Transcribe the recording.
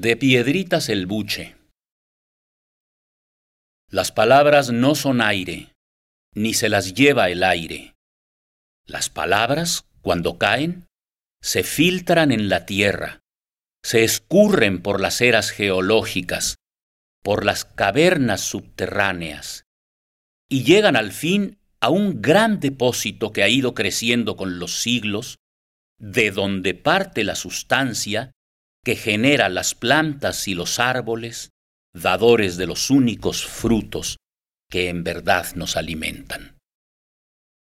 De piedritas el buche. Las palabras no son aire, ni se las lleva el aire. Las palabras, cuando caen, se filtran en la tierra, se escurren por las eras geológicas, por las cavernas subterráneas, y llegan al fin a un gran depósito que ha ido creciendo con los siglos, de donde parte la sustancia que genera las plantas y los árboles, dadores de los únicos frutos que en verdad nos alimentan.